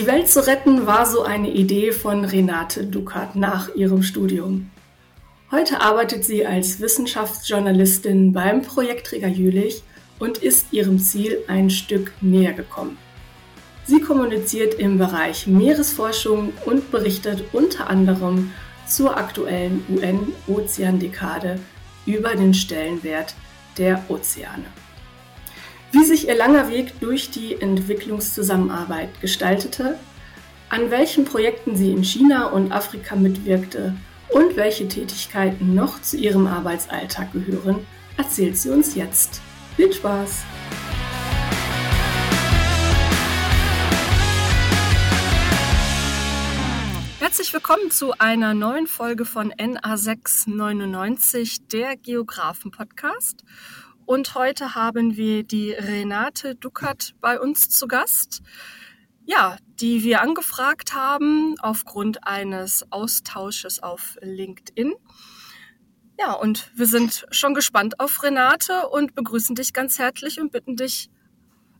Die Welt zu retten war so eine Idee von Renate Dukat nach ihrem Studium. Heute arbeitet sie als Wissenschaftsjournalistin beim Projektträger Jülich und ist ihrem Ziel ein Stück näher gekommen. Sie kommuniziert im Bereich Meeresforschung und berichtet unter anderem zur aktuellen UN-Ozeandekade über den Stellenwert der Ozeane. Wie sich ihr langer Weg durch die Entwicklungszusammenarbeit gestaltete, an welchen Projekten sie in China und Afrika mitwirkte und welche Tätigkeiten noch zu ihrem Arbeitsalltag gehören, erzählt sie uns jetzt. Viel Spaß! Herzlich willkommen zu einer neuen Folge von NA699, der Geografen-Podcast. Und heute haben wir die Renate Duckert bei uns zu Gast. Ja, die wir angefragt haben aufgrund eines Austausches auf LinkedIn. Ja, und wir sind schon gespannt auf Renate und begrüßen dich ganz herzlich und bitten dich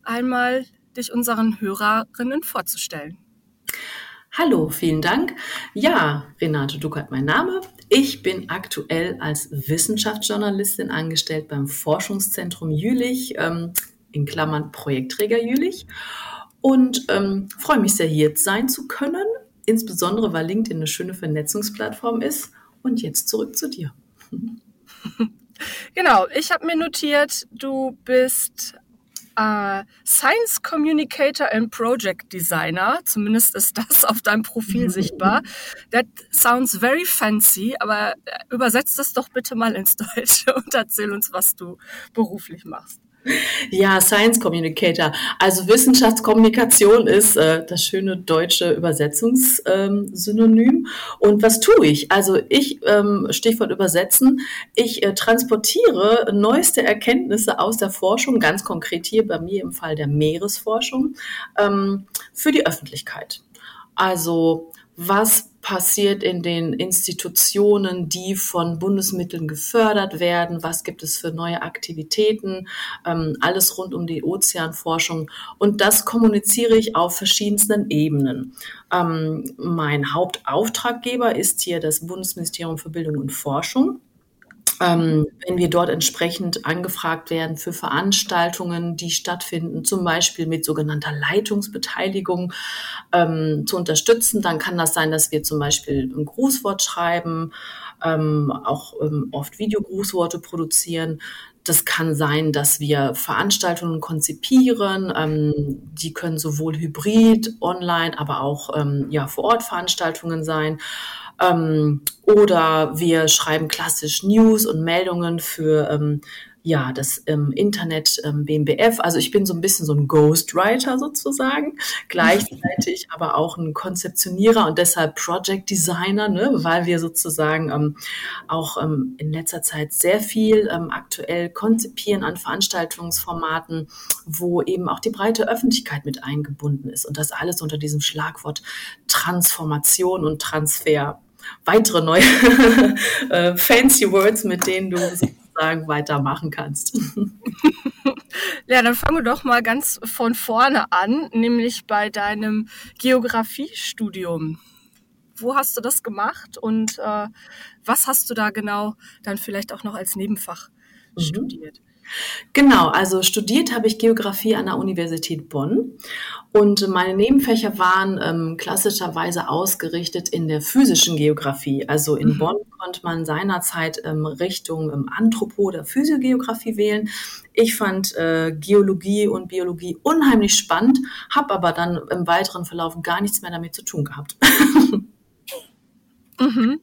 einmal, dich unseren Hörerinnen vorzustellen. Hallo, vielen Dank. Ja, Renate Duckert mein Name. Ich bin aktuell als Wissenschaftsjournalistin angestellt beim Forschungszentrum Jülich, ähm, in Klammern Projektträger Jülich. Und ähm, freue mich sehr, hier sein zu können, insbesondere weil LinkedIn eine schöne Vernetzungsplattform ist. Und jetzt zurück zu dir. Genau, ich habe mir notiert, du bist Uh, Science Communicator and Project Designer. Zumindest ist das auf deinem Profil sichtbar. That sounds very fancy, aber äh, übersetzt das doch bitte mal ins Deutsche und erzähl uns, was du beruflich machst. Ja, Science Communicator. Also Wissenschaftskommunikation ist äh, das schöne deutsche Übersetzungssynonym. Ähm, und was tue ich? Also ich, ähm, Stichwort übersetzen, ich äh, transportiere neueste Erkenntnisse aus der Forschung, ganz konkret hier bei mir im Fall der Meeresforschung, ähm, für die Öffentlichkeit. Also was passiert in den Institutionen, die von Bundesmitteln gefördert werden, was gibt es für neue Aktivitäten, ähm, alles rund um die Ozeanforschung. Und das kommuniziere ich auf verschiedensten Ebenen. Ähm, mein Hauptauftraggeber ist hier das Bundesministerium für Bildung und Forschung ähm, wenn wir dort entsprechend angefragt werden für Veranstaltungen, die stattfinden, zum Beispiel mit sogenannter Leitungsbeteiligung ähm, zu unterstützen, dann kann das sein, dass wir zum Beispiel ein Grußwort schreiben, ähm, auch ähm, oft Videogrußworte produzieren. Das kann sein, dass wir Veranstaltungen konzipieren. Ähm, die können sowohl hybrid, online, aber auch ähm, ja, vor Ort Veranstaltungen sein. Ähm, oder wir schreiben klassisch News und Meldungen für ähm, ja, das ähm, Internet ähm, BMBF. Also ich bin so ein bisschen so ein Ghostwriter sozusagen, gleichzeitig aber auch ein Konzeptionierer und deshalb Project Designer, ne, weil wir sozusagen ähm, auch ähm, in letzter Zeit sehr viel ähm, aktuell konzipieren an Veranstaltungsformaten, wo eben auch die breite Öffentlichkeit mit eingebunden ist und das alles unter diesem Schlagwort Transformation und Transfer weitere neue äh, fancy Words, mit denen du sozusagen weitermachen kannst. Ja, dann fangen wir doch mal ganz von vorne an, nämlich bei deinem Geografiestudium. Wo hast du das gemacht und äh, was hast du da genau dann vielleicht auch noch als Nebenfach mhm. studiert? Genau, also studiert habe ich Geografie an der Universität Bonn und meine Nebenfächer waren ähm, klassischerweise ausgerichtet in der physischen Geografie. Also in mhm. Bonn konnte man seinerzeit ähm, Richtung ähm, Anthropo- oder Physiogeografie wählen. Ich fand äh, Geologie und Biologie unheimlich spannend, habe aber dann im weiteren Verlauf gar nichts mehr damit zu tun gehabt. mhm.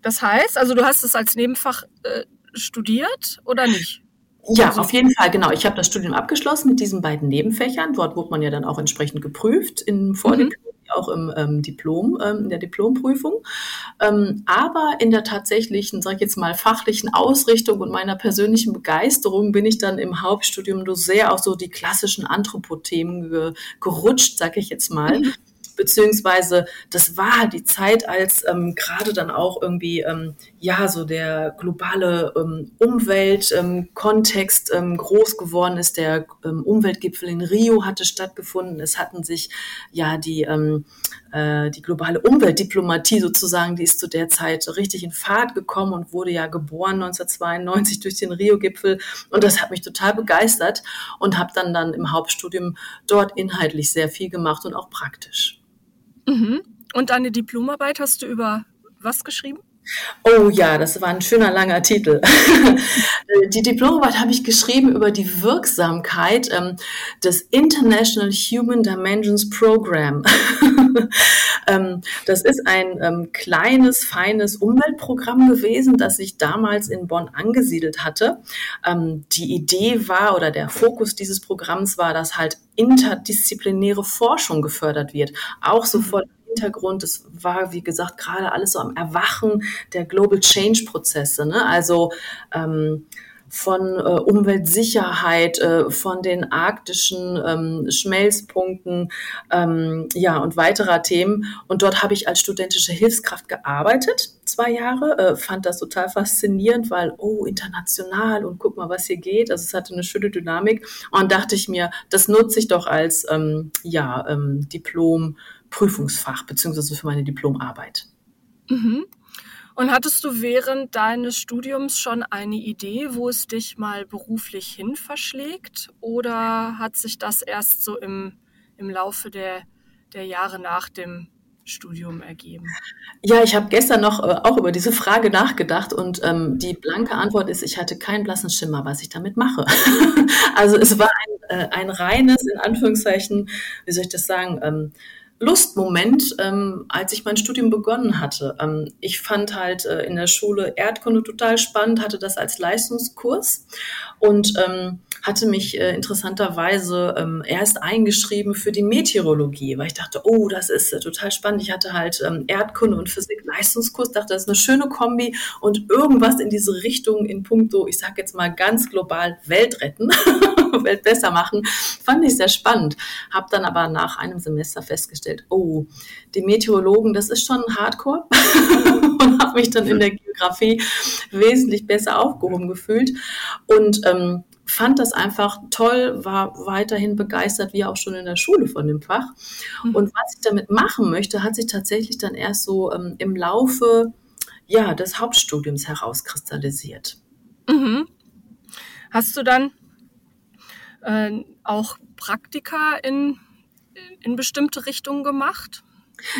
Das heißt, also du hast es als Nebenfach äh, studiert oder nicht? Ja, also, auf jeden Fall, genau. Ich habe das Studium abgeschlossen mit diesen beiden Nebenfächern. Dort wurde man ja dann auch entsprechend geprüft, im Vordiplom, mhm. auch im ähm, Diplom, ähm, in der Diplomprüfung. Ähm, aber in der tatsächlichen, sag ich jetzt mal, fachlichen Ausrichtung und meiner persönlichen Begeisterung bin ich dann im Hauptstudium nur sehr auf so die klassischen Anthropothemen ge gerutscht, sag ich jetzt mal. Mhm beziehungsweise das war die Zeit, als ähm, gerade dann auch irgendwie ähm, ja so der globale ähm, Umweltkontext ähm, groß geworden ist. Der ähm, Umweltgipfel in Rio hatte stattgefunden. Es hatten sich ja die ähm, äh, die globale Umweltdiplomatie sozusagen, die ist zu der Zeit richtig in Fahrt gekommen und wurde ja geboren 1992 durch den Rio-Gipfel. Und das hat mich total begeistert und habe dann dann im Hauptstudium dort inhaltlich sehr viel gemacht und auch praktisch. Mhm. Und deine Diplomarbeit hast du über was geschrieben? Oh ja, das war ein schöner langer Titel. die Diplomarbeit habe ich geschrieben über die Wirksamkeit ähm, des International Human Dimensions Program. ähm, das ist ein ähm, kleines, feines Umweltprogramm gewesen, das sich damals in Bonn angesiedelt hatte. Ähm, die Idee war oder der Fokus dieses Programms war, dass halt interdisziplinäre Forschung gefördert wird, auch so vor Hintergrund. Es war, wie gesagt, gerade alles so am Erwachen der Global Change Prozesse. Ne? Also ähm, von äh, Umweltsicherheit, äh, von den arktischen ähm, Schmelzpunkten, ähm, ja, und weiterer Themen. Und dort habe ich als studentische Hilfskraft gearbeitet, zwei Jahre, äh, fand das total faszinierend, weil, oh, international und guck mal, was hier geht. Also es hatte eine schöne Dynamik. Und dachte ich mir, das nutze ich doch als, ähm, ja, ähm, Diplom Prüfungsfach beziehungsweise für meine Diplomarbeit. Mhm. Und hattest du während deines Studiums schon eine Idee, wo es dich mal beruflich hin verschlägt? Oder hat sich das erst so im, im Laufe der, der Jahre nach dem Studium ergeben? Ja, ich habe gestern noch äh, auch über diese Frage nachgedacht und ähm, die blanke Antwort ist, ich hatte keinen blassen Schimmer, was ich damit mache. also es war ein, äh, ein reines, in Anführungszeichen, wie soll ich das sagen, ähm, Lustmoment, ähm, als ich mein Studium begonnen hatte. Ähm, ich fand halt äh, in der Schule Erdkunde total spannend, hatte das als Leistungskurs und ähm, hatte mich äh, interessanterweise ähm, erst eingeschrieben für die Meteorologie, weil ich dachte, oh, das ist äh, total spannend. Ich hatte halt ähm, Erdkunde und Physik Leistungskurs, dachte, das ist eine schöne Kombi und irgendwas in diese Richtung in puncto, ich sag jetzt mal ganz global Welt retten, Welt besser machen, fand ich sehr spannend. Hab dann aber nach einem Semester festgestellt, oh, die Meteorologen, das ist schon Hardcore und habe mich dann in der Geografie wesentlich besser aufgehoben gefühlt und ähm, fand das einfach toll, war weiterhin begeistert, wie auch schon in der Schule von dem Fach. Mhm. Und was ich damit machen möchte, hat sich tatsächlich dann erst so ähm, im Laufe ja, des Hauptstudiums herauskristallisiert. Mhm. Hast du dann äh, auch Praktika in, in bestimmte Richtungen gemacht?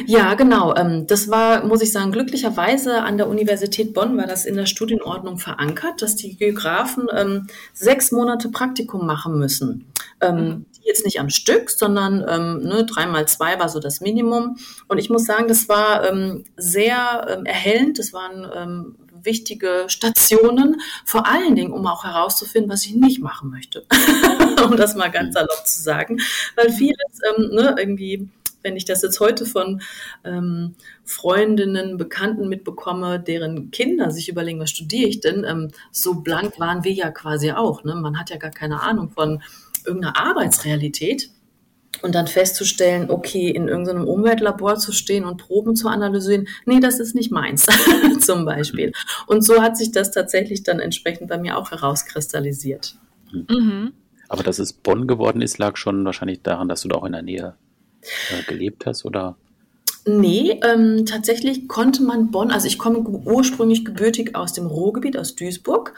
Ja, genau. Ähm, das war, muss ich sagen, glücklicherweise an der Universität Bonn war das in der Studienordnung verankert, dass die Geografen ähm, sechs Monate Praktikum machen müssen. Ähm, mhm. Jetzt nicht am Stück, sondern ne, dreimal zwei war so das Minimum. Und ich muss sagen, das war sehr erhellend. Das waren wichtige Stationen, vor allen Dingen, um auch herauszufinden, was ich nicht machen möchte. um das mal ganz salopp zu sagen. Weil vieles ne, irgendwie wenn ich das jetzt heute von ähm, Freundinnen, Bekannten mitbekomme, deren Kinder sich überlegen, was studiere ich denn, ähm, so blank waren wir ja quasi auch. Ne? Man hat ja gar keine Ahnung von irgendeiner Arbeitsrealität. Und dann festzustellen, okay, in irgendeinem Umweltlabor zu stehen und Proben zu analysieren, nee, das ist nicht meins, zum Beispiel. Und so hat sich das tatsächlich dann entsprechend bei mir auch herauskristallisiert. Mhm. Aber dass es Bonn geworden ist, lag schon wahrscheinlich daran, dass du da auch in der Nähe äh, gelebt hast oder? Nee, ähm, tatsächlich konnte man Bonn, also ich komme ursprünglich gebürtig aus dem Ruhrgebiet, aus Duisburg.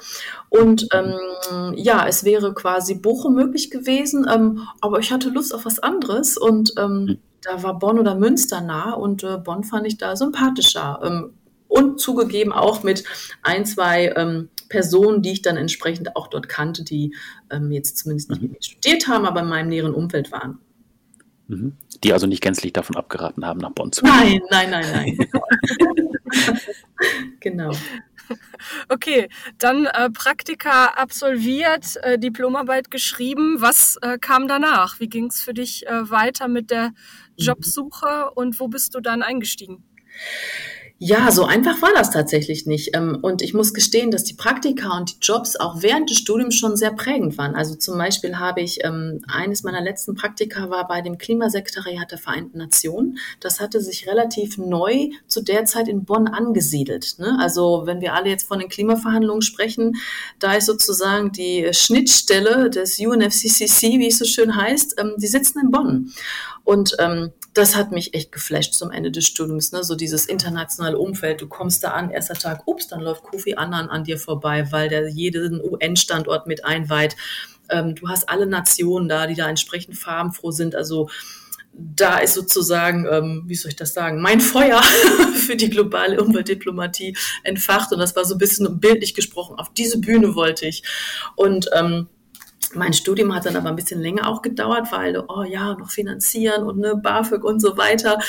Und ähm, ja, es wäre quasi Bochum möglich gewesen, ähm, aber ich hatte Lust auf was anderes und ähm, hm. da war Bonn oder Münster nah und äh, Bonn fand ich da sympathischer. Ähm, und zugegeben auch mit ein, zwei ähm, Personen, die ich dann entsprechend auch dort kannte, die ähm, jetzt zumindest nicht mir studiert haben, aber in meinem näheren Umfeld waren. Mhm. Die also nicht gänzlich davon abgeraten haben, nach Bonn zu gehen. Nein, nein, nein, nein. genau. Okay, dann äh, Praktika absolviert, äh, Diplomarbeit geschrieben. Was äh, kam danach? Wie ging es für dich äh, weiter mit der Jobsuche und wo bist du dann eingestiegen? Ja, so einfach war das tatsächlich nicht. Ähm, und ich muss gestehen, dass die Praktika und die Jobs auch während des Studiums schon sehr prägend waren. Also zum Beispiel habe ich, ähm, eines meiner letzten Praktika war bei dem Klimasekretariat der Vereinten Nationen. Das hatte sich relativ neu zu der Zeit in Bonn angesiedelt. Ne? Also wenn wir alle jetzt von den Klimaverhandlungen sprechen, da ist sozusagen die Schnittstelle des UNFCCC, wie es so schön heißt, ähm, die sitzen in Bonn. Und das hat mich echt geflasht zum Ende des Studiums, ne? so dieses internationale Umfeld. Du kommst da an, erster Tag, ups, dann läuft Kofi Annan an dir vorbei, weil der jeden UN-Standort mit einweiht. Ähm, du hast alle Nationen da, die da entsprechend farbenfroh sind. Also da ist sozusagen, ähm, wie soll ich das sagen, mein Feuer für die globale Umweltdiplomatie entfacht. Und das war so ein bisschen bildlich gesprochen. Auf diese Bühne wollte ich. Und ähm, mein Studium hat dann aber ein bisschen länger auch gedauert, weil, oh ja, noch finanzieren und ne, BAföG und so weiter.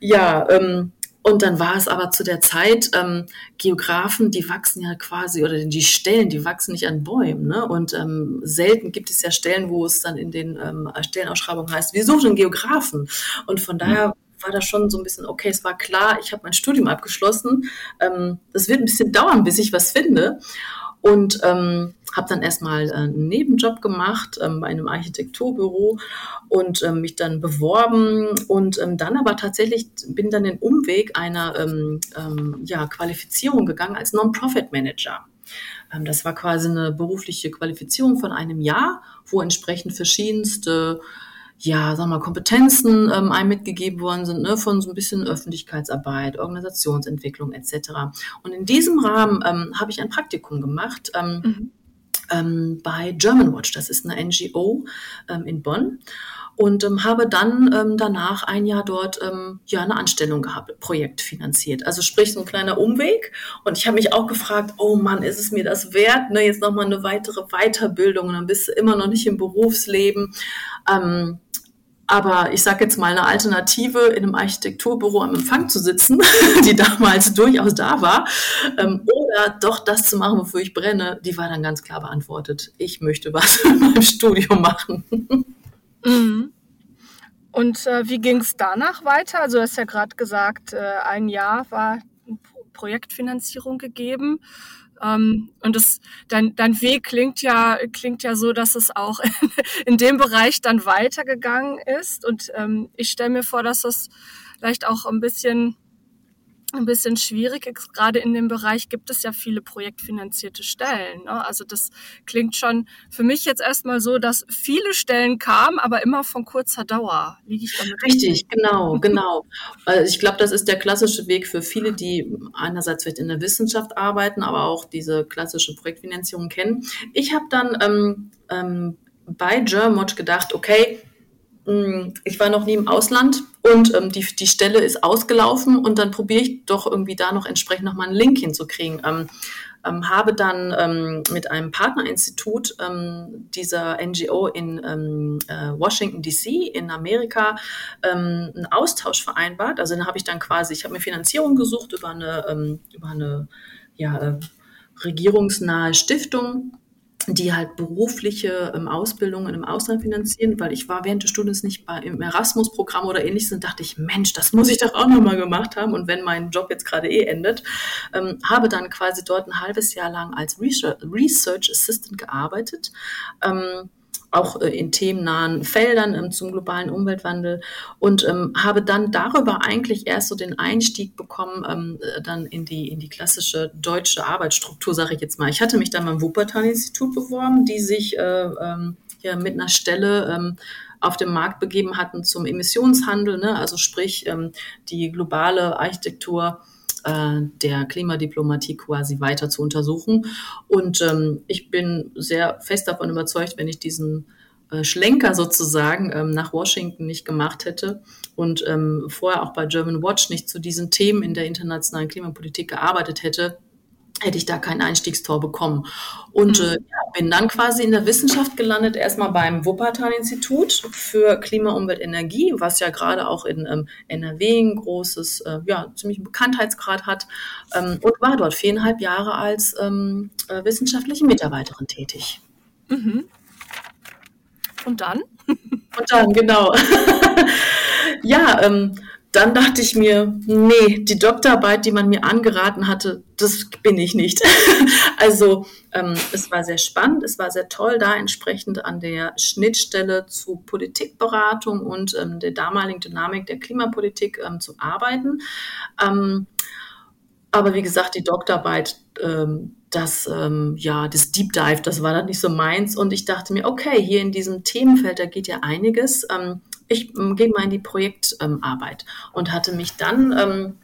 Ja, ähm, und dann war es aber zu der Zeit, ähm, Geografen, die wachsen ja quasi, oder die Stellen, die wachsen nicht an Bäumen. Ne? Und ähm, selten gibt es ja Stellen, wo es dann in den ähm, Stellenausschreibungen heißt, wir suchen einen Geografen. Und von daher war das schon so ein bisschen, okay, es war klar, ich habe mein Studium abgeschlossen. Ähm, das wird ein bisschen dauern, bis ich was finde. Und ähm, habe dann erstmal äh, einen Nebenjob gemacht ähm, bei einem Architekturbüro und ähm, mich dann beworben und ähm, dann aber tatsächlich bin dann den Umweg einer ähm, ähm, ja, Qualifizierung gegangen als Non-Profit-Manager. Ähm, das war quasi eine berufliche Qualifizierung von einem Jahr, wo entsprechend verschiedenste ja, sagen wir mal, Kompetenzen ähm, einem mitgegeben worden sind, ne, von so ein bisschen Öffentlichkeitsarbeit, Organisationsentwicklung etc. Und in diesem Rahmen ähm, habe ich ein Praktikum gemacht. Ähm, mhm ähm, bei Germanwatch. Das ist eine NGO ähm, in Bonn. Und ähm, habe dann ähm, danach ein Jahr dort ähm, ja eine Anstellung gehabt, Projekt finanziert. Also sprich so ein kleiner Umweg. Und ich habe mich auch gefragt, oh Mann, ist es mir das wert? Ne, jetzt nochmal eine weitere Weiterbildung und dann bist du immer noch nicht im Berufsleben. Ähm, aber ich sage jetzt mal eine Alternative in einem Architekturbüro am Empfang zu sitzen, die damals durchaus da war, ähm, oder doch das zu machen, wofür ich brenne, die war dann ganz klar beantwortet. Ich möchte was in meinem Studium machen. Mhm. Und äh, wie ging es danach weiter? Also du hast ja gerade gesagt, äh, ein Jahr war Projektfinanzierung gegeben. Ähm, und das, dein, dein Weg klingt ja, klingt ja so, dass es auch in, in dem Bereich dann weitergegangen ist. Und ähm, ich stelle mir vor, dass das vielleicht auch ein bisschen ein bisschen schwierig. Gerade in dem Bereich gibt es ja viele projektfinanzierte Stellen. Ne? Also das klingt schon für mich jetzt erstmal so, dass viele Stellen kamen, aber immer von kurzer Dauer. Liege ich damit richtig? Richtig, genau, genau. Ich glaube, das ist der klassische Weg für viele, die einerseits vielleicht in der Wissenschaft arbeiten, aber auch diese klassische Projektfinanzierung kennen. Ich habe dann ähm, ähm, bei Germwatch gedacht, okay, ich war noch nie im Ausland und ähm, die, die Stelle ist ausgelaufen und dann probiere ich doch irgendwie da noch entsprechend nochmal einen Link hinzukriegen. Ähm, ähm, habe dann ähm, mit einem Partnerinstitut ähm, dieser NGO in ähm, äh, Washington DC in Amerika ähm, einen Austausch vereinbart. Also dann habe ich dann quasi, ich habe mir Finanzierung gesucht über eine, ähm, über eine ja, äh, regierungsnahe Stiftung die halt berufliche ähm, Ausbildungen im Ausland finanzieren, weil ich war während des Studiums nicht bei, im Erasmus-Programm oder ähnliches und dachte ich, Mensch, das muss ich doch auch nochmal gemacht haben. Und wenn mein Job jetzt gerade eh endet, ähm, habe dann quasi dort ein halbes Jahr lang als Research Assistant gearbeitet. Ähm, auch äh, in themennahen Feldern ähm, zum globalen Umweltwandel und ähm, habe dann darüber eigentlich erst so den Einstieg bekommen, ähm, äh, dann in die, in die klassische deutsche Arbeitsstruktur, sage ich jetzt mal. Ich hatte mich dann beim Wuppertal-Institut beworben, die sich äh, ähm, ja, mit einer Stelle ähm, auf dem Markt begeben hatten zum Emissionshandel, ne? also sprich ähm, die globale Architektur äh, der Klimadiplomatie quasi weiter zu untersuchen. Und ähm, ich bin sehr fest davon überzeugt, wenn ich diesen äh, Schlenker sozusagen ähm, nach Washington nicht gemacht hätte und ähm, vorher auch bei German Watch nicht zu diesen Themen in der internationalen Klimapolitik gearbeitet hätte, hätte ich da kein Einstiegstor bekommen. Und mhm. äh, ja, bin dann quasi in der Wissenschaft gelandet, erstmal beim Wuppertal-Institut für Klima, Umwelt, Energie, was ja gerade auch in ähm, NRW ein großes, äh, ja, ziemlich Bekanntheitsgrad hat ähm, und war dort viereinhalb Jahre als ähm, äh, wissenschaftliche Mitarbeiterin tätig. Mhm. Und dann? Und dann, genau. ja, ähm, dann dachte ich mir, nee, die Doktorarbeit, die man mir angeraten hatte, das bin ich nicht. also ähm, es war sehr spannend, es war sehr toll, da entsprechend an der Schnittstelle zu Politikberatung und ähm, der damaligen Dynamik der Klimapolitik ähm, zu arbeiten. Ähm, aber wie gesagt, die Doktorarbeit, ähm, das, ähm, ja, das Deep Dive, das war dann nicht so meins. Und ich dachte mir, okay, hier in diesem Themenfeld, da geht ja einiges ich ähm, gehe mal in die Projektarbeit und hatte mich dann ähm,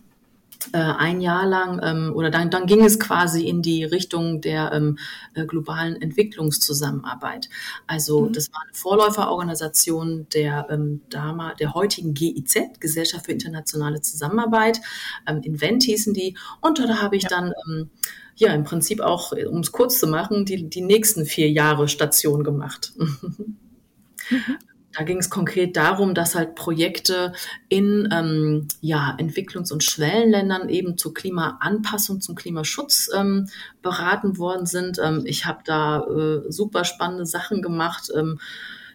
äh, ein Jahr lang ähm, oder dann, dann ging es quasi in die Richtung der ähm, äh, globalen Entwicklungszusammenarbeit. Also mhm. das war eine Vorläuferorganisation der, ähm, damals, der heutigen GIZ, Gesellschaft für internationale Zusammenarbeit. Ähm, Invent hießen die. Und da habe ich ja. dann ähm, ja im Prinzip auch, um es kurz zu machen, die, die nächsten vier Jahre Station gemacht. Mhm. Da ging es konkret darum, dass halt Projekte in ähm, ja, Entwicklungs- und Schwellenländern eben zur Klimaanpassung, zum Klimaschutz ähm, beraten worden sind. Ähm, ich habe da äh, super spannende Sachen gemacht. Ähm,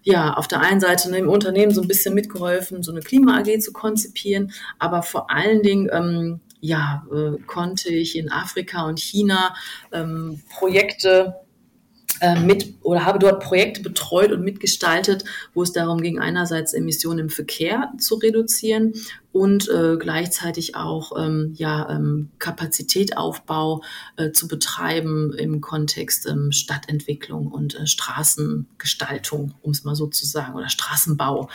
ja, auf der einen Seite im Unternehmen so ein bisschen mitgeholfen, so eine Klima-AG zu konzipieren, aber vor allen Dingen ähm, ja, äh, konnte ich in Afrika und China ähm, Projekte mit oder habe dort Projekte betreut und mitgestaltet, wo es darum ging, einerseits Emissionen im Verkehr zu reduzieren und äh, gleichzeitig auch ähm, ja, ähm, Kapazitetaufbau äh, zu betreiben im Kontext ähm, Stadtentwicklung und äh, Straßengestaltung, um es mal so zu sagen, oder Straßenbau.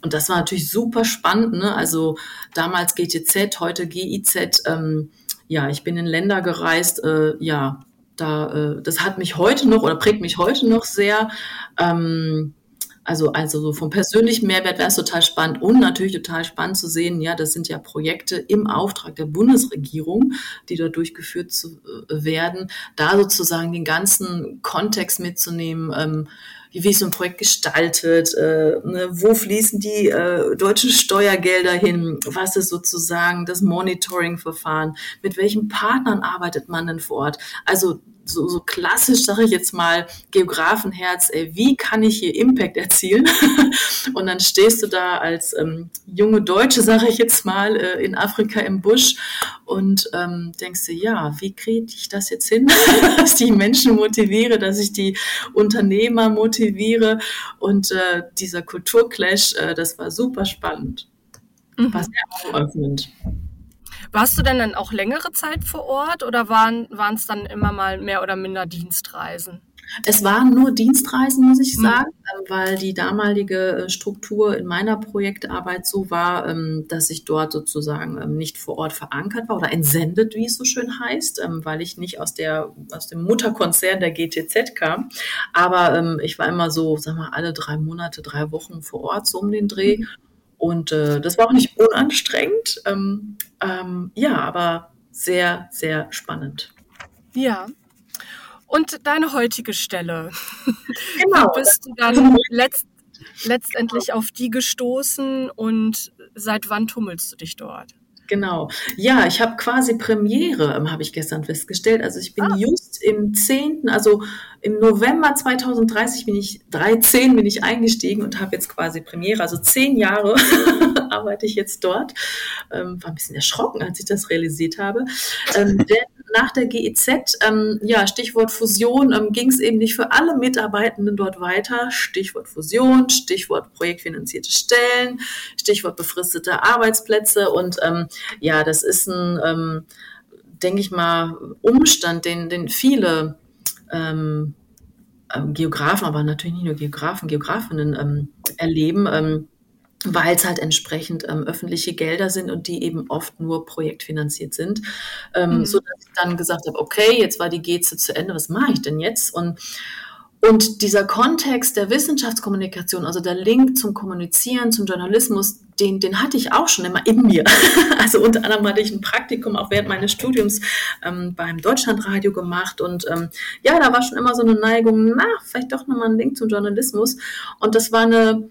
Und das war natürlich super spannend. Ne? Also damals GTZ, heute GIZ. Ähm, ja, ich bin in Länder gereist, äh, ja, da, äh, das hat mich heute noch oder prägt mich heute noch sehr. Ähm, also, also so vom persönlichen Mehrwert wäre es total spannend und natürlich total spannend zu sehen, ja, das sind ja Projekte im Auftrag der Bundesregierung, die dort durchgeführt zu, äh, werden, da sozusagen den ganzen Kontext mitzunehmen, ähm, wie, wie ist so ein Projekt gestaltet, äh, ne, wo fließen die äh, deutschen Steuergelder hin, was ist sozusagen das Monitoring-Verfahren, mit welchen Partnern arbeitet man denn vor Ort. Also so, so klassisch, sage ich jetzt mal, Geografenherz, ey, wie kann ich hier Impact erzielen? und dann stehst du da als ähm, junge Deutsche, sage ich jetzt mal, äh, in Afrika im Busch und ähm, denkst dir, ja, wie kriege ich das jetzt hin, dass ich die Menschen motiviere, dass ich die Unternehmer motiviere und äh, dieser Kulturclash, äh, das war super spannend. Mhm. War sehr augenöffnend. Warst du denn dann auch längere Zeit vor Ort oder waren es dann immer mal mehr oder minder Dienstreisen? Es waren nur Dienstreisen, muss ich mhm. sagen, mhm. weil die damalige äh, Struktur in meiner Projektarbeit so war, ähm, dass ich dort sozusagen ähm, nicht vor Ort verankert war oder entsendet, wie es so schön heißt, weil ich nicht aus, der, aus dem Mutterkonzern der GTZ kam. Aber ich war immer so, sag mal, alle drei Monate, drei Wochen vor Ort, so um den Dreh. Mhm. Und äh, das war auch nicht unanstrengend. Ähm, ähm, ja, aber sehr, sehr spannend. Ja. Und deine heutige Stelle. Genau. Wie bist du dann letzt, letztendlich auf die gestoßen und seit wann tummelst du dich dort? Genau. Ja, ich habe quasi Premiere, ähm, habe ich gestern festgestellt. Also ich bin ah. just im 10., also im November 2030 bin ich, 13 bin ich eingestiegen und habe jetzt quasi Premiere. Also zehn Jahre arbeite ich jetzt dort. Ähm, war ein bisschen erschrocken, als ich das realisiert habe. Ähm, denn nach der GEZ, ähm, ja, Stichwort Fusion, ähm, ging es eben nicht für alle Mitarbeitenden dort weiter. Stichwort Fusion, Stichwort projektfinanzierte Stellen, Stichwort befristete Arbeitsplätze. Und ähm, ja, das ist ein, ähm, denke ich mal, Umstand, den, den viele ähm, ähm, Geografen, aber natürlich nicht nur Geografen, Geografinnen erleben, weil es halt entsprechend ähm, öffentliche Gelder sind und die eben oft nur projektfinanziert sind. Ähm, mhm. So dass ich dann gesagt habe, okay, jetzt war die GZ zu Ende, was mache ich denn jetzt? Und und dieser Kontext der Wissenschaftskommunikation, also der Link zum Kommunizieren, zum Journalismus, den, den hatte ich auch schon immer in mir. Also unter anderem hatte ich ein Praktikum auch während meines Studiums ähm, beim Deutschlandradio gemacht. Und ähm, ja, da war schon immer so eine Neigung, na, vielleicht doch nochmal ein Link zum Journalismus. Und das war eine,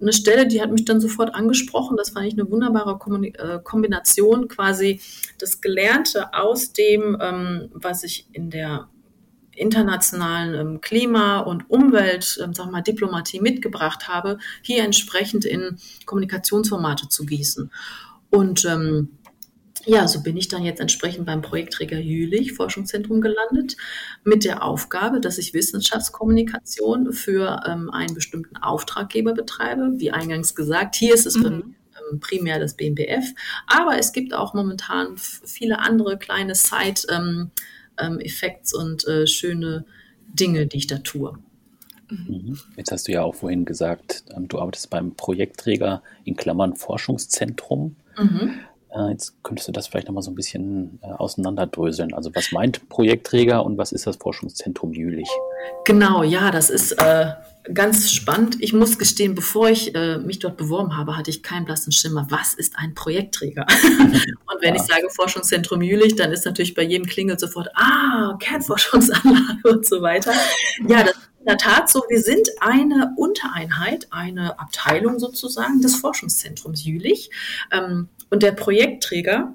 eine Stelle, die hat mich dann sofort angesprochen. Das fand ich eine wunderbare äh, Kombination, quasi das Gelernte aus dem, ähm, was ich in der internationalen ähm, Klima- und Umwelt, ähm, sag mal, Diplomatie mitgebracht habe, hier entsprechend in Kommunikationsformate zu gießen. Und ähm, ja, so bin ich dann jetzt entsprechend beim Projektträger Jülich Forschungszentrum gelandet mit der Aufgabe, dass ich Wissenschaftskommunikation für ähm, einen bestimmten Auftraggeber betreibe. Wie eingangs gesagt, hier ist es mhm. ähm, primär das BMBF, aber es gibt auch momentan viele andere kleine Side-Effects ähm, ähm und äh, schöne Dinge, die ich da tue. Mhm. Jetzt hast du ja auch vorhin gesagt, ähm, du arbeitest beim Projektträger in Klammern Forschungszentrum. Mhm. Äh, jetzt könntest du das vielleicht nochmal so ein bisschen äh, auseinanderdröseln. Also was meint Projektträger und was ist das Forschungszentrum Jülich? Genau, ja, das ist äh, ganz spannend. Ich muss gestehen, bevor ich äh, mich dort beworben habe, hatte ich keinen blassen Schimmer. Was ist ein Projektträger? und wenn ja. ich sage Forschungszentrum Jülich, dann ist natürlich bei jedem klingelt sofort, ah, Kernforschungsanlage und so weiter. Ja, das in der Tat so, wir sind eine Untereinheit, eine Abteilung sozusagen des Forschungszentrums Jülich. Ähm, und der Projektträger,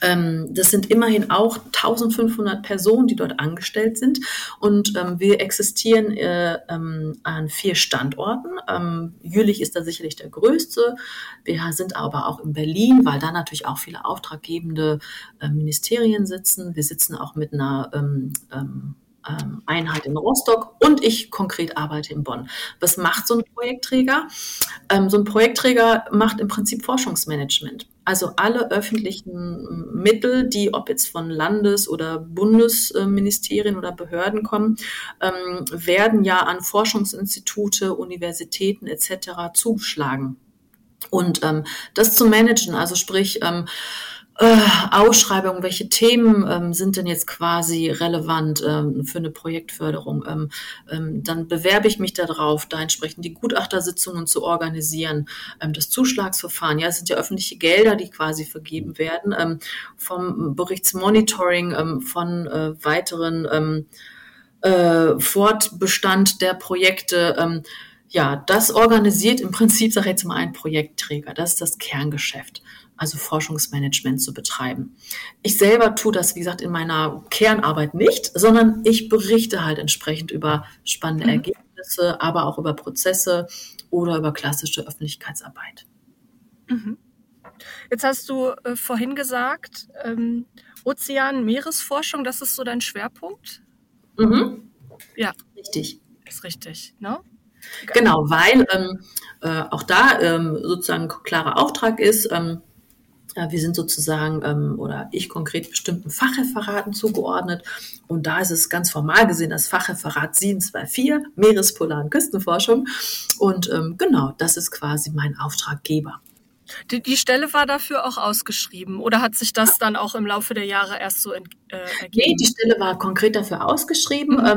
ähm, das sind immerhin auch 1500 Personen, die dort angestellt sind. Und ähm, wir existieren äh, ähm, an vier Standorten. Ähm, Jülich ist da sicherlich der größte. Wir sind aber auch in Berlin, weil da natürlich auch viele auftraggebende äh, Ministerien sitzen. Wir sitzen auch mit einer ähm, ähm, Einheit in Rostock und ich konkret arbeite in Bonn. Was macht so ein Projektträger? So ein Projektträger macht im Prinzip Forschungsmanagement. Also alle öffentlichen Mittel, die ob jetzt von Landes- oder Bundesministerien oder Behörden kommen, ähm, werden ja an Forschungsinstitute, Universitäten etc. zugeschlagen. Und ähm, das zu managen, also sprich, ähm, äh, Ausschreibungen, welche Themen ähm, sind denn jetzt quasi relevant ähm, für eine Projektförderung? Ähm, ähm, dann bewerbe ich mich darauf, da entsprechend die Gutachtersitzungen zu organisieren, ähm, das Zuschlagsverfahren. Ja, es sind ja öffentliche Gelder, die quasi vergeben werden, ähm, vom Berichtsmonitoring, von äh, weiteren äh, Fortbestand der Projekte. Ja, das organisiert im Prinzip, sage ich jetzt mal, ein Projektträger. Das ist das Kerngeschäft also Forschungsmanagement zu betreiben. Ich selber tue das, wie gesagt, in meiner Kernarbeit nicht, sondern ich berichte halt entsprechend über spannende mhm. Ergebnisse, aber auch über Prozesse oder über klassische Öffentlichkeitsarbeit. Mhm. Jetzt hast du äh, vorhin gesagt, ähm, Ozean, Meeresforschung, das ist so dein Schwerpunkt? Mhm. Ja. Richtig. Ist richtig, ne? Genau, weil ähm, äh, auch da ähm, sozusagen klarer Auftrag ist, ähm, wir sind sozusagen ähm, oder ich konkret bestimmten Fachreferaten zugeordnet. Und da ist es ganz formal gesehen das Fachreferat 724 Meerespolar- und Küstenforschung. Und ähm, genau, das ist quasi mein Auftraggeber. Die, die, Stelle war dafür auch ausgeschrieben oder hat sich das dann auch im Laufe der Jahre erst so äh, ergeben? Nee, die Stelle war konkret dafür ausgeschrieben. Mhm. Ähm,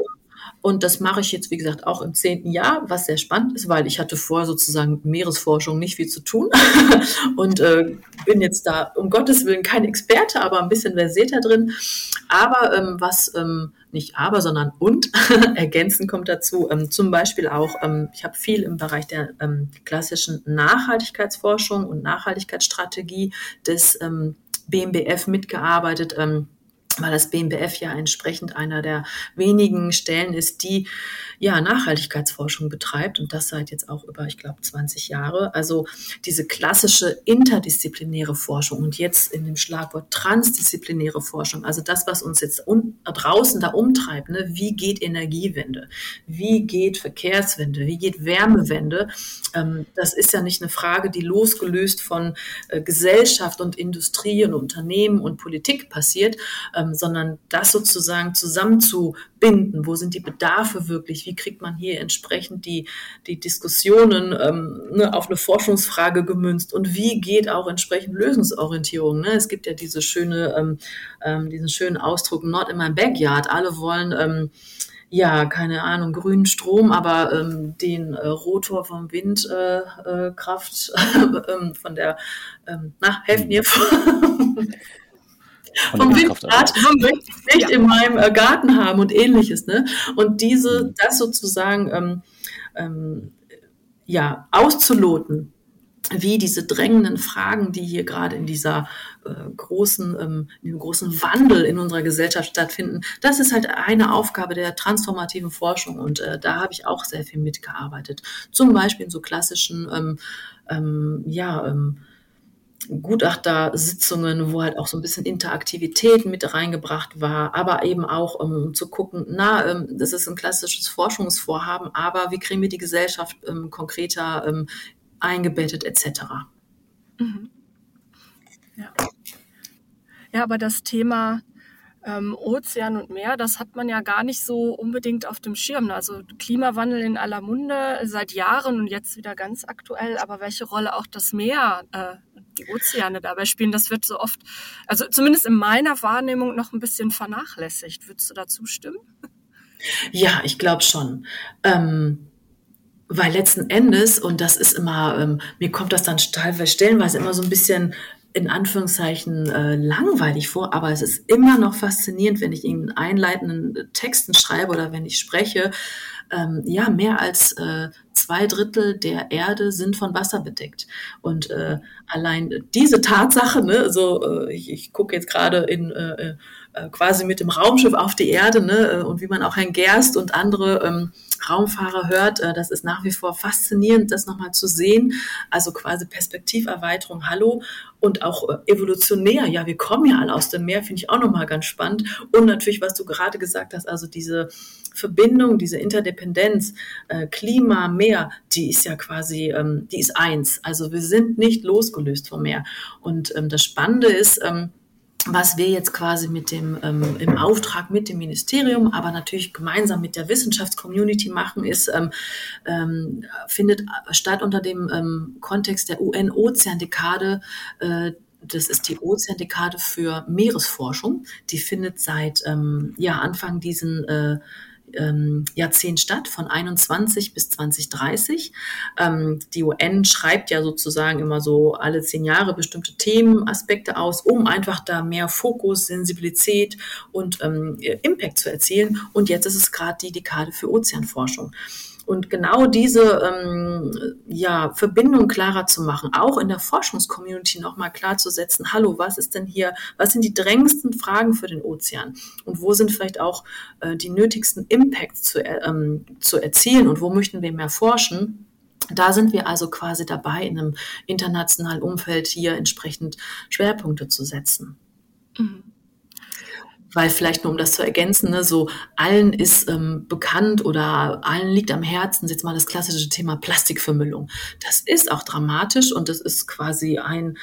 und das mache ich jetzt, wie gesagt, auch im zehnten Jahr, was sehr spannend ist, weil ich hatte vorher sozusagen Meeresforschung nicht viel zu tun und äh, bin jetzt da um Gottes Willen kein Experte, aber ein bisschen versierter drin. Aber ähm, was ähm, nicht aber, sondern und ergänzen kommt dazu, ähm, zum Beispiel auch, ähm, ich habe viel im Bereich der ähm, klassischen Nachhaltigkeitsforschung und Nachhaltigkeitsstrategie des ähm, BMBF mitgearbeitet. Ähm, weil das BMBF ja entsprechend einer der wenigen Stellen ist, die ja Nachhaltigkeitsforschung betreibt. Und das seit jetzt auch über, ich glaube, 20 Jahre. Also diese klassische interdisziplinäre Forschung und jetzt in dem Schlagwort transdisziplinäre Forschung, also das, was uns jetzt draußen da umtreibt, ne? wie geht Energiewende, wie geht Verkehrswende, wie geht Wärmewende, ähm, das ist ja nicht eine Frage, die losgelöst von äh, Gesellschaft und Industrie und Unternehmen und Politik passiert, ähm, sondern das sozusagen zusammenzubinden, wo sind die Bedarfe wirklich, wie kriegt man hier entsprechend die, die Diskussionen ähm, ne, auf eine Forschungsfrage gemünzt und wie geht auch entsprechend Lösungsorientierung. Ne? Es gibt ja diese schöne, ähm, ähm, diesen schönen Ausdruck, not in my backyard. Alle wollen ähm, ja, keine Ahnung, grünen Strom, aber ähm, den äh, Rotor vom Windkraft, äh, äh, ähm, von der, ähm, na, helfen mir. vom Windrad möchte ich nicht ja. in meinem äh, Garten haben und ähnliches. Ne? Und diese, mhm. das sozusagen ähm, ähm, ja, auszuloten, wie diese drängenden Fragen, die hier gerade in dieser äh, großen, ähm, in dem großen Wandel in unserer Gesellschaft stattfinden, das ist halt eine Aufgabe der transformativen Forschung und äh, da habe ich auch sehr viel mitgearbeitet. Zum Beispiel in so klassischen, ähm, ähm, ja, ähm, Gutachtersitzungen, wo halt auch so ein bisschen Interaktivität mit reingebracht war, aber eben auch um zu gucken, na, ähm, das ist ein klassisches Forschungsvorhaben, aber wie kriegen wir die Gesellschaft ähm, konkreter ähm, eingebettet etc. Mhm. Ja. ja, aber das Thema ähm, Ozean und Meer, das hat man ja gar nicht so unbedingt auf dem Schirm. Also Klimawandel in aller Munde seit Jahren und jetzt wieder ganz aktuell, aber welche Rolle auch das Meer, äh, die Ozeane dabei spielen, das wird so oft, also zumindest in meiner Wahrnehmung noch ein bisschen vernachlässigt. Würdest du dazu stimmen? Ja, ich glaube schon. Ähm weil letzten Endes, und das ist immer, ähm, mir kommt das dann stellenweise immer so ein bisschen in Anführungszeichen äh, langweilig vor, aber es ist immer noch faszinierend, wenn ich in einleitenden Texten schreibe oder wenn ich spreche. Ähm, ja, mehr als äh, zwei Drittel der Erde sind von Wasser bedeckt. Und äh, allein diese Tatsache, ne, so äh, ich, ich gucke jetzt gerade in äh, äh, quasi mit dem Raumschiff auf die Erde, ne, äh, und wie man auch Herrn Gerst und andere ähm, Raumfahrer hört, äh, das ist nach wie vor faszinierend, das nochmal zu sehen. Also quasi Perspektiverweiterung, hallo. Und auch äh, evolutionär, ja, wir kommen ja alle aus dem Meer, finde ich auch nochmal ganz spannend. Und natürlich, was du gerade gesagt hast, also diese Verbindung, diese Interdependenz, äh, Klima, Meer, die ist ja quasi, ähm, die ist eins. Also wir sind nicht losgelöst vom Meer. Und ähm, das Spannende ist, ähm, was wir jetzt quasi mit dem ähm, im Auftrag mit dem Ministerium, aber natürlich gemeinsam mit der Wissenschaftscommunity machen, ist ähm, ähm, findet statt unter dem ähm, Kontext der UN-Ozeandekade. Äh, das ist die Ozeandekade für Meeresforschung. Die findet seit ähm, ja Anfang diesen äh, ähm, Jahrzehnt statt, von 21 bis 2030. Ähm, die UN schreibt ja sozusagen immer so alle zehn Jahre bestimmte Themenaspekte aus, um einfach da mehr Fokus, Sensibilität und ähm, Impact zu erzielen. Und jetzt ist es gerade die Dekade für Ozeanforschung. Und genau diese ähm, ja, Verbindung klarer zu machen, auch in der Forschungscommunity nochmal klar zu setzen, hallo, was ist denn hier, was sind die drängendsten Fragen für den Ozean und wo sind vielleicht auch äh, die nötigsten Impacts zu, ähm, zu erzielen und wo möchten wir mehr forschen? Da sind wir also quasi dabei, in einem internationalen Umfeld hier entsprechend Schwerpunkte zu setzen. Mhm weil vielleicht nur um das zu ergänzen, ne, so allen ist ähm, bekannt oder allen liegt am Herzen jetzt mal das klassische Thema Plastikvermüllung. Das ist auch dramatisch und das ist quasi ein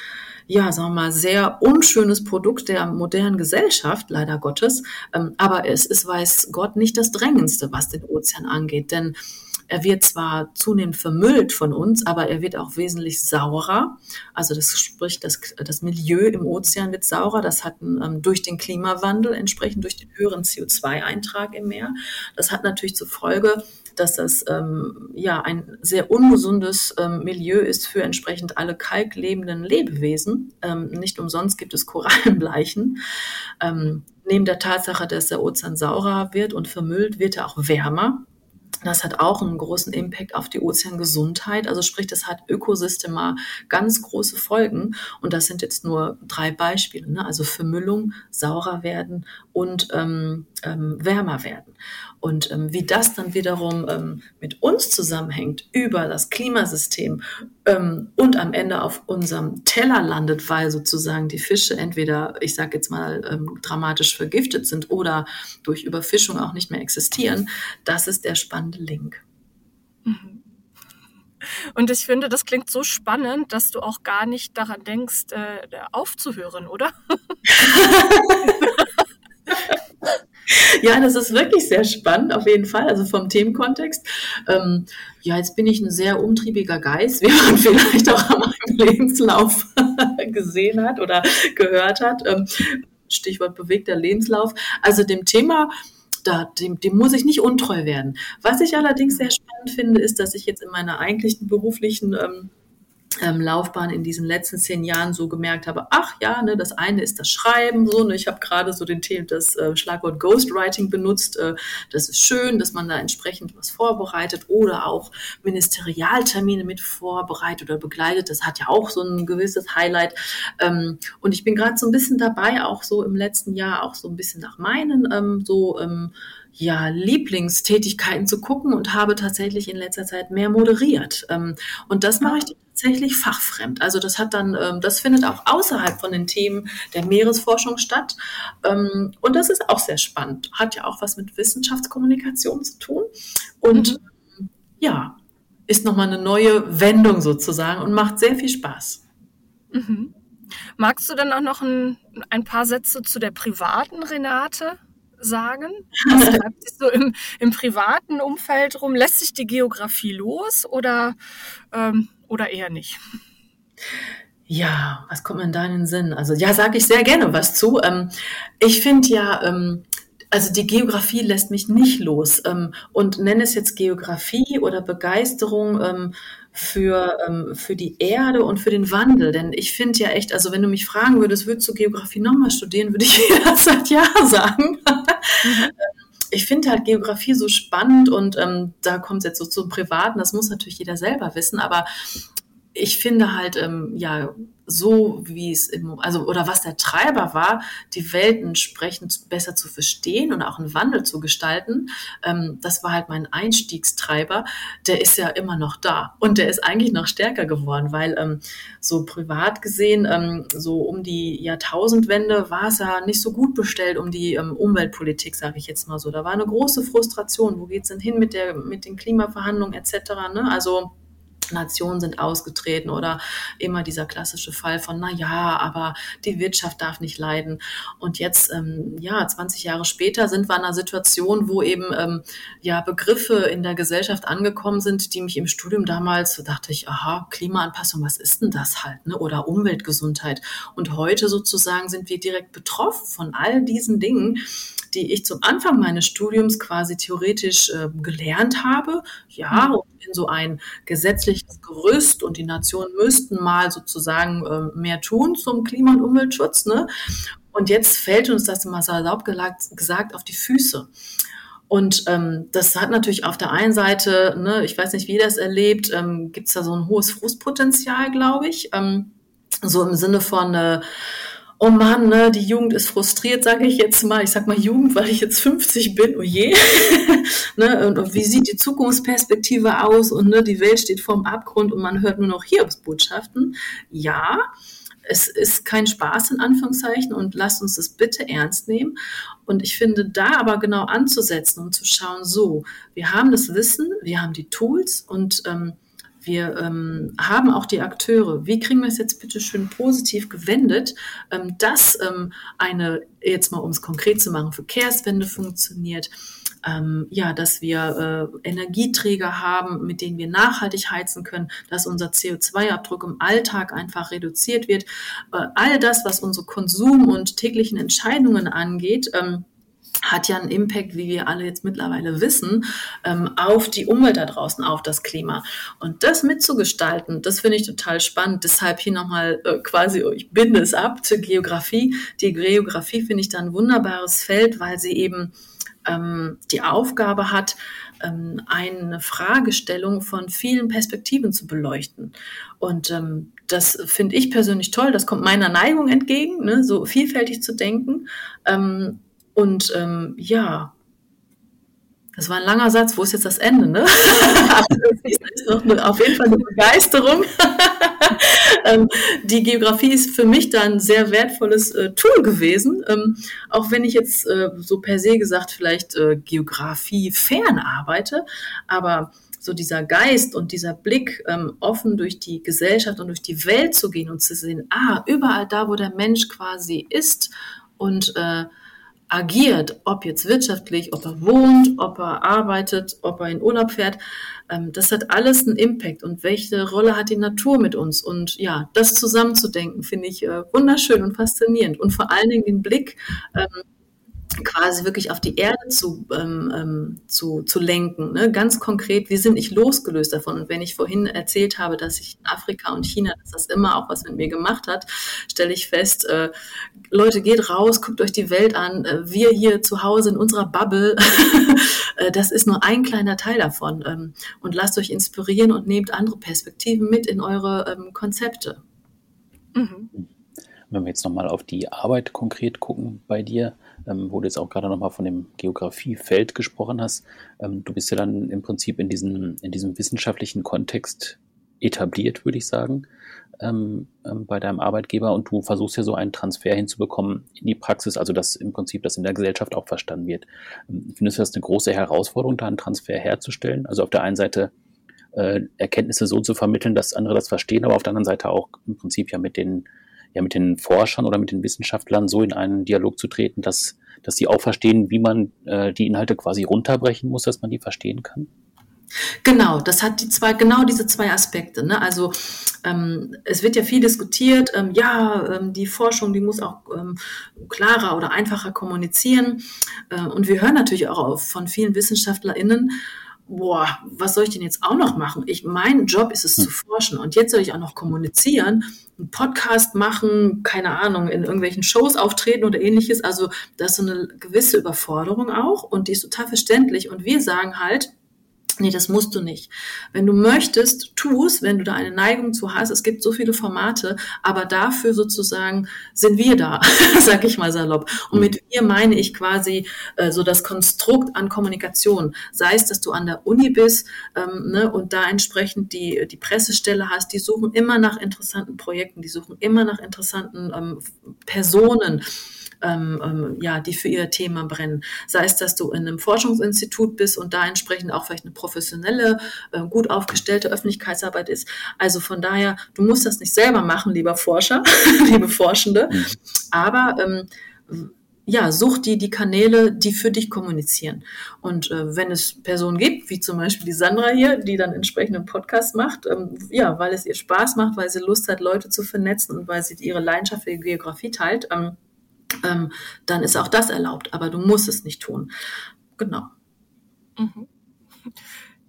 ja, sagen wir mal, sehr unschönes Produkt der modernen Gesellschaft, leider Gottes. Ähm, aber es ist, weiß Gott, nicht das Drängendste, was den Ozean angeht. Denn er wird zwar zunehmend vermüllt von uns, aber er wird auch wesentlich saurer. Also das spricht, das, das Milieu im Ozean wird saurer. Das hat ähm, durch den Klimawandel, entsprechend durch den höheren CO2-Eintrag im Meer. Das hat natürlich zur Folge, dass das ähm, ja ein sehr ungesundes ähm, Milieu ist für entsprechend alle kalklebenden Lebewesen. Ähm, nicht umsonst gibt es Korallenbleichen. Ähm, neben der Tatsache, dass der Ozean saurer wird und vermüllt, wird er auch wärmer. Das hat auch einen großen Impact auf die Ozeangesundheit. Also sprich, das hat ökosystema ganz große Folgen. Und das sind jetzt nur drei Beispiele. Ne? Also Vermüllung, saurer werden und ähm, ähm, wärmer werden. Und ähm, wie das dann wiederum ähm, mit uns zusammenhängt über das Klimasystem ähm, und am Ende auf unserem Teller landet, weil sozusagen die Fische entweder, ich sage jetzt mal, ähm, dramatisch vergiftet sind oder durch Überfischung auch nicht mehr existieren, das ist der spannende Link. Mhm. Und ich finde, das klingt so spannend, dass du auch gar nicht daran denkst, äh, aufzuhören, oder? Ja, das ist wirklich sehr spannend, auf jeden Fall, also vom Themenkontext. Ähm, ja, jetzt bin ich ein sehr umtriebiger Geist, wie man vielleicht auch an meinem Lebenslauf gesehen hat oder gehört hat. Ähm, Stichwort bewegter Lebenslauf. Also dem Thema da, dem, dem muss ich nicht untreu werden. Was ich allerdings sehr spannend finde, ist, dass ich jetzt in meiner eigentlichen beruflichen ähm, ähm, Laufbahn in diesen letzten zehn Jahren so gemerkt habe, ach ja, ne, das eine ist das Schreiben, so, ne, ich habe gerade so den Thema, das äh, Schlagwort Ghostwriting benutzt, äh, das ist schön, dass man da entsprechend was vorbereitet oder auch Ministerialtermine mit vorbereitet oder begleitet, das hat ja auch so ein gewisses Highlight ähm, und ich bin gerade so ein bisschen dabei, auch so im letzten Jahr auch so ein bisschen nach meinen ähm, so ähm, ja, Lieblingstätigkeiten zu gucken und habe tatsächlich in letzter Zeit mehr moderiert. Ähm, und das mache ich tatsächlich fachfremd. Also das hat dann, ähm, das findet auch außerhalb von den Themen der Meeresforschung statt. Ähm, und das ist auch sehr spannend. Hat ja auch was mit Wissenschaftskommunikation zu tun. Und mhm. ja, ist nochmal eine neue Wendung sozusagen und macht sehr viel Spaß. Mhm. Magst du dann auch noch ein, ein paar Sätze zu der privaten Renate sagen? Was treibt sich so im, im, privaten Umfeld rum? Lässt sich die Geografie los oder, ähm, oder eher nicht? Ja, was kommt mir da in den Sinn? Also ja, sage ich sehr gerne was zu. Ähm, ich finde ja, ähm, also die Geografie lässt mich nicht los ähm, und nenne es jetzt Geografie oder Begeisterung ähm, für, ähm, für die Erde und für den Wandel. Denn ich finde ja echt, also wenn du mich fragen würdest, würdest du Geografie nochmal studieren, würde ich jederzeit ja sagen. Mhm. ich finde halt Geografie so spannend und ähm, da kommt es jetzt so zum Privaten, das muss natürlich jeder selber wissen, aber ich finde halt, ähm, ja, so wie es im, also, oder was der Treiber war, die Welt entsprechend besser zu verstehen und auch einen Wandel zu gestalten, ähm, das war halt mein Einstiegstreiber. Der ist ja immer noch da und der ist eigentlich noch stärker geworden, weil ähm, so privat gesehen, ähm, so um die Jahrtausendwende war es ja nicht so gut bestellt um die ähm, Umweltpolitik, sage ich jetzt mal so. Da war eine große Frustration. Wo geht's denn hin mit der, mit den Klimaverhandlungen etc. Ne? Also Nationen sind ausgetreten oder immer dieser klassische Fall von, na ja, aber die Wirtschaft darf nicht leiden. Und jetzt, ähm, ja, 20 Jahre später sind wir in einer Situation, wo eben, ähm, ja, Begriffe in der Gesellschaft angekommen sind, die mich im Studium damals, dachte ich, aha, Klimaanpassung, was ist denn das halt, ne? Oder Umweltgesundheit. Und heute sozusagen sind wir direkt betroffen von all diesen Dingen, die ich zum Anfang meines Studiums quasi theoretisch äh, gelernt habe. Ja, mhm. in so ein gesetzliches Gerüst und die Nationen müssten mal sozusagen äh, mehr tun zum Klima- und Umweltschutz. Ne? Und jetzt fällt uns das mal salopp gesagt auf die Füße. Und ähm, das hat natürlich auf der einen Seite, ne, ich weiß nicht, wie ihr das erlebt, ähm, gibt es da so ein hohes Frustpotenzial, glaube ich. Ähm, so im Sinne von, äh, oh Mann, ne, die Jugend ist frustriert, sage ich jetzt mal. Ich sag mal Jugend, weil ich jetzt 50 bin, oh je. ne, und, und, wie sieht die Zukunftsperspektive aus? Und ne, die Welt steht vorm Abgrund und man hört nur noch Hiobsbotschaften. Ja, es ist kein Spaß in Anführungszeichen und lasst uns das bitte ernst nehmen. Und ich finde, da aber genau anzusetzen und zu schauen, so, wir haben das Wissen, wir haben die Tools und ähm, wir ähm, haben auch die Akteure. Wie kriegen wir es jetzt bitte schön positiv gewendet, ähm, dass ähm, eine, jetzt mal um es konkret zu machen, Verkehrswende funktioniert, ähm, ja, dass wir äh, Energieträger haben, mit denen wir nachhaltig heizen können, dass unser CO2-Abdruck im Alltag einfach reduziert wird. Äh, all das, was unsere Konsum- und täglichen Entscheidungen angeht, ähm, hat ja einen Impact, wie wir alle jetzt mittlerweile wissen, ähm, auf die Umwelt da draußen, auf das Klima. Und das mitzugestalten, das finde ich total spannend. Deshalb hier nochmal äh, quasi, ich binde es ab zur Geografie. Die Geografie finde ich da ein wunderbares Feld, weil sie eben ähm, die Aufgabe hat, ähm, eine Fragestellung von vielen Perspektiven zu beleuchten. Und das finde ich persönlich toll. Das kommt meiner Neigung entgegen, ne, so vielfältig zu denken. Und ähm, ja, das war ein langer Satz. Wo ist jetzt das Ende? Ne? noch eine, auf jeden Fall eine Begeisterung. ähm, die Geografie ist für mich da ein sehr wertvolles äh, Tool gewesen, ähm, auch wenn ich jetzt äh, so per se gesagt vielleicht äh, Geografie fern arbeite, aber so dieser Geist und dieser Blick ähm, offen durch die Gesellschaft und durch die Welt zu gehen und zu sehen, ah, überall da, wo der Mensch quasi ist und äh, agiert, ob jetzt wirtschaftlich, ob er wohnt, ob er arbeitet, ob er in Urlaub fährt, ähm, das hat alles einen Impact. Und welche Rolle hat die Natur mit uns? Und ja, das zusammenzudenken, finde ich äh, wunderschön und faszinierend. Und vor allen Dingen den Blick, ähm, quasi wirklich auf die Erde zu, ähm, ähm, zu, zu lenken. Ne? Ganz konkret, wir sind nicht losgelöst davon. Und wenn ich vorhin erzählt habe, dass ich in Afrika und China, dass das immer auch was mit mir gemacht hat, stelle ich fest, äh, Leute, geht raus, guckt euch die Welt an. Äh, wir hier zu Hause in unserer Bubble, äh, das ist nur ein kleiner Teil davon. Ähm, und lasst euch inspirieren und nehmt andere Perspektiven mit in eure ähm, Konzepte. Mhm. Wenn wir jetzt nochmal auf die Arbeit konkret gucken bei dir, ähm, wo du jetzt auch gerade nochmal von dem Geografiefeld gesprochen hast. Ähm, du bist ja dann im Prinzip in diesem, in diesem wissenschaftlichen Kontext etabliert, würde ich sagen, ähm, ähm, bei deinem Arbeitgeber und du versuchst ja so einen Transfer hinzubekommen in die Praxis, also dass im Prinzip das in der Gesellschaft auch verstanden wird. Ähm, findest du das eine große Herausforderung, da einen Transfer herzustellen? Also auf der einen Seite äh, Erkenntnisse so zu vermitteln, dass andere das verstehen, aber auf der anderen Seite auch im Prinzip ja mit den ja mit den Forschern oder mit den Wissenschaftlern so in einen Dialog zu treten, dass, dass sie auch verstehen, wie man äh, die Inhalte quasi runterbrechen muss, dass man die verstehen kann? Genau, das hat die zwei, genau diese zwei Aspekte. Ne? Also ähm, es wird ja viel diskutiert, ähm, ja, ähm, die Forschung, die muss auch ähm, klarer oder einfacher kommunizieren. Äh, und wir hören natürlich auch von vielen WissenschaftlerInnen, boah, was soll ich denn jetzt auch noch machen? Ich, mein Job ist es zu hm. forschen und jetzt soll ich auch noch kommunizieren, einen Podcast machen, keine Ahnung, in irgendwelchen Shows auftreten oder ähnliches. Also das ist so eine gewisse Überforderung auch und die ist total verständlich. Und wir sagen halt, Nee, das musst du nicht. Wenn du möchtest, tu es, wenn du da eine Neigung zu hast. Es gibt so viele Formate, aber dafür sozusagen sind wir da, sag ich mal salopp. Und mit wir meine ich quasi äh, so das Konstrukt an Kommunikation. Sei es, dass du an der Uni bist ähm, ne, und da entsprechend die, die Pressestelle hast, die suchen immer nach interessanten Projekten, die suchen immer nach interessanten ähm, Personen ähm, ähm, ja, die für ihr Thema brennen. Sei es, dass du in einem Forschungsinstitut bist und da entsprechend auch vielleicht eine professionelle, äh, gut aufgestellte Öffentlichkeitsarbeit ist. Also von daher, du musst das nicht selber machen, lieber Forscher, liebe Forschende, mhm. aber ähm, ja, such die, die Kanäle, die für dich kommunizieren. Und äh, wenn es Personen gibt, wie zum Beispiel die Sandra hier, die dann entsprechend einen Podcast macht, ähm, ja, weil es ihr Spaß macht, weil sie Lust hat, Leute zu vernetzen und weil sie ihre Leidenschaft für die Geografie teilt, ähm, ähm, dann ist auch das erlaubt, aber du musst es nicht tun. Genau. Mhm.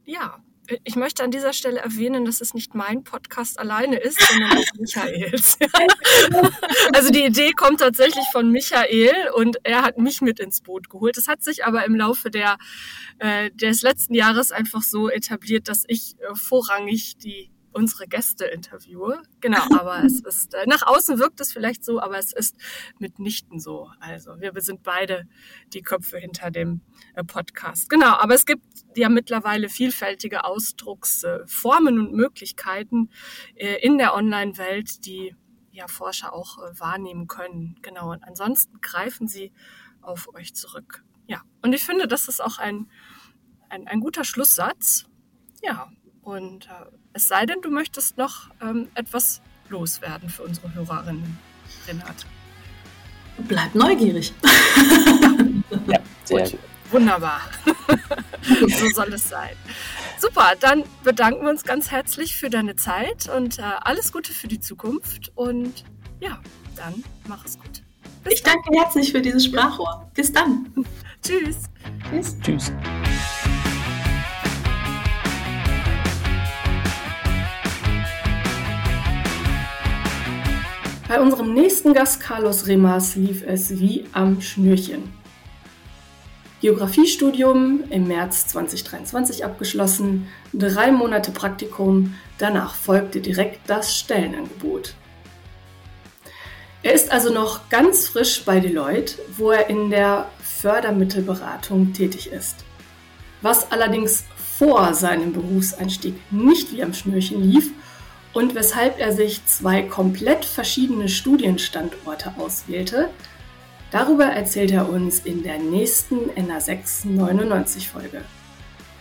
Ja, ich möchte an dieser Stelle erwähnen, dass es nicht mein Podcast alleine ist, sondern auch Michaels. also die Idee kommt tatsächlich von Michael und er hat mich mit ins Boot geholt. Es hat sich aber im Laufe der, äh, des letzten Jahres einfach so etabliert, dass ich äh, vorrangig die unsere Gäste interviewe. Genau, aber es ist, äh, nach außen wirkt es vielleicht so, aber es ist mitnichten so. Also wir sind beide die Köpfe hinter dem äh, Podcast. Genau, aber es gibt ja mittlerweile vielfältige Ausdrucksformen und Möglichkeiten äh, in der Online-Welt, die ja Forscher auch äh, wahrnehmen können. Genau, und ansonsten greifen sie auf euch zurück. Ja, und ich finde, das ist auch ein, ein, ein guter Schlusssatz. Ja, und äh, es sei denn, du möchtest noch ähm, etwas loswerden für unsere Hörerinnen, Renate. Bleib neugierig. ja, sehr gut. Wunderbar. so soll es sein. Super, dann bedanken wir uns ganz herzlich für deine Zeit und äh, alles Gute für die Zukunft. Und ja, dann mach es gut. Bis ich dann. danke herzlich für dieses Sprachrohr. Bis dann. Tschüss. Tschüss. Tschüss. Bei unserem nächsten Gast Carlos Remas lief es wie am Schnürchen. Geografiestudium im März 2023 abgeschlossen, drei Monate Praktikum, danach folgte direkt das Stellenangebot. Er ist also noch ganz frisch bei Deloitte, wo er in der Fördermittelberatung tätig ist. Was allerdings vor seinem Berufseinstieg nicht wie am Schnürchen lief und weshalb er sich zwei komplett verschiedene Studienstandorte auswählte, darüber erzählt er uns in der nächsten NA6 99 Folge.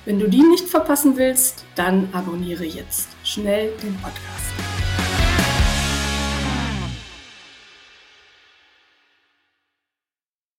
Wenn du die nicht verpassen willst, dann abonniere jetzt schnell den Podcast.